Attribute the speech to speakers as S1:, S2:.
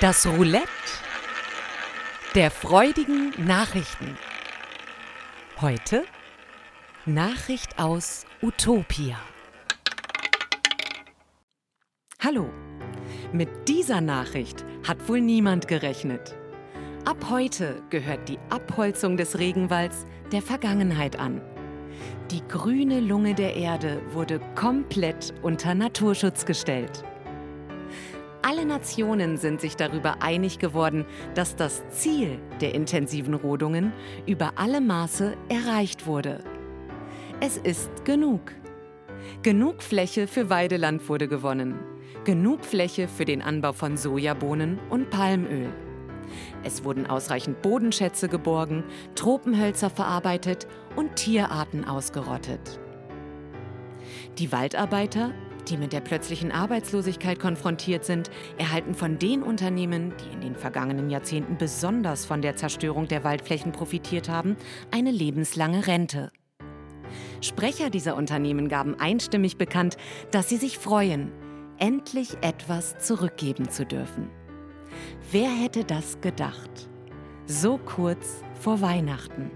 S1: Das Roulette der freudigen Nachrichten. Heute Nachricht aus Utopia. Hallo, mit dieser Nachricht hat wohl niemand gerechnet. Ab heute gehört die Abholzung des Regenwalds der Vergangenheit an. Die grüne Lunge der Erde wurde komplett unter Naturschutz gestellt. Alle Nationen sind sich darüber einig geworden, dass das Ziel der intensiven Rodungen über alle Maße erreicht wurde. Es ist genug. Genug Fläche für Weideland wurde gewonnen. Genug Fläche für den Anbau von Sojabohnen und Palmöl. Es wurden ausreichend Bodenschätze geborgen, Tropenhölzer verarbeitet und Tierarten ausgerottet. Die Waldarbeiter die mit der plötzlichen Arbeitslosigkeit konfrontiert sind, erhalten von den Unternehmen, die in den vergangenen Jahrzehnten besonders von der Zerstörung der Waldflächen profitiert haben, eine lebenslange Rente. Sprecher dieser Unternehmen gaben einstimmig bekannt, dass sie sich freuen, endlich etwas zurückgeben zu dürfen. Wer hätte das gedacht? So kurz vor Weihnachten.